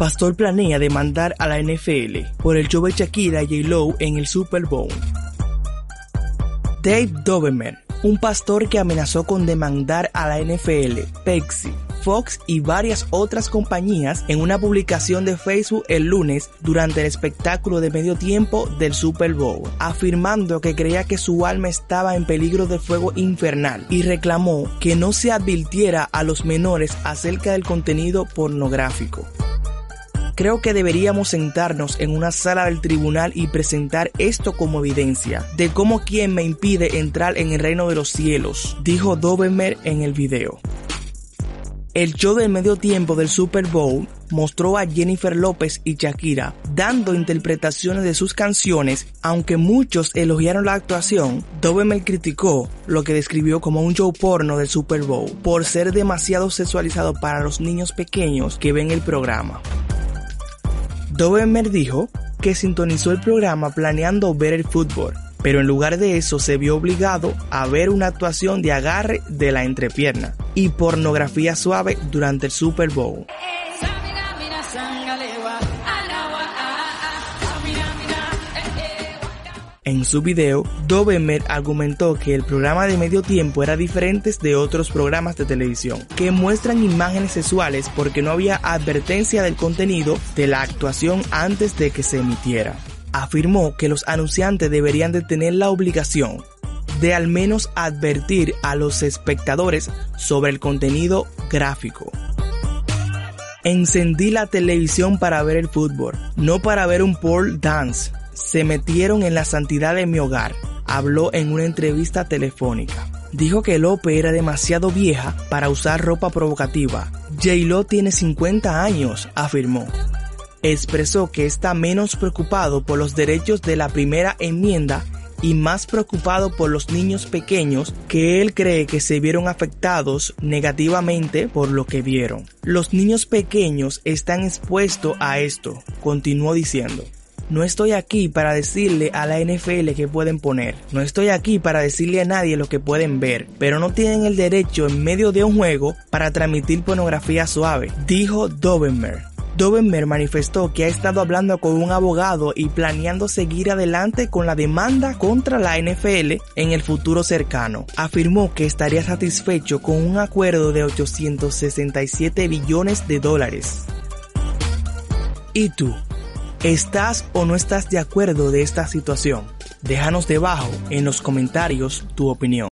Pastor planea demandar a la NFL por el show de Shakira y J-Lo en el Super Bowl. Dave Doberman, un pastor que amenazó con demandar a la NFL, Pepsi, Fox y varias otras compañías en una publicación de Facebook el lunes durante el espectáculo de medio tiempo del Super Bowl, afirmando que creía que su alma estaba en peligro de fuego infernal y reclamó que no se advirtiera a los menores acerca del contenido pornográfico. Creo que deberíamos sentarnos en una sala del tribunal y presentar esto como evidencia de cómo quien me impide entrar en el reino de los cielos, dijo Dobermer en el video. El show del medio tiempo del Super Bowl mostró a Jennifer López y Shakira dando interpretaciones de sus canciones, aunque muchos elogiaron la actuación, Doberman criticó lo que describió como un show porno del Super Bowl por ser demasiado sexualizado para los niños pequeños que ven el programa. Doberman dijo que sintonizó el programa planeando ver el fútbol, pero en lugar de eso se vio obligado a ver una actuación de agarre de la entrepierna y pornografía suave durante el Super Bowl. En su video, Doberman argumentó que el programa de medio tiempo era diferente de otros programas de televisión, que muestran imágenes sexuales porque no había advertencia del contenido de la actuación antes de que se emitiera. Afirmó que los anunciantes deberían de tener la obligación de al menos advertir a los espectadores sobre el contenido gráfico. Encendí la televisión para ver el fútbol, no para ver un pole dance se metieron en la santidad de mi hogar, habló en una entrevista telefónica. Dijo que Lope era demasiado vieja para usar ropa provocativa. J-Lo tiene 50 años, afirmó. Expresó que está menos preocupado por los derechos de la primera enmienda y más preocupado por los niños pequeños que él cree que se vieron afectados negativamente por lo que vieron. Los niños pequeños están expuestos a esto, continuó diciendo. No estoy aquí para decirle a la NFL que pueden poner. No estoy aquí para decirle a nadie lo que pueden ver. Pero no tienen el derecho en medio de un juego para transmitir pornografía suave, dijo Dobermer. Dobermer manifestó que ha estado hablando con un abogado y planeando seguir adelante con la demanda contra la NFL en el futuro cercano. Afirmó que estaría satisfecho con un acuerdo de 867 billones de dólares. ¿Y tú? ¿Estás o no estás de acuerdo de esta situación? Déjanos debajo en los comentarios tu opinión.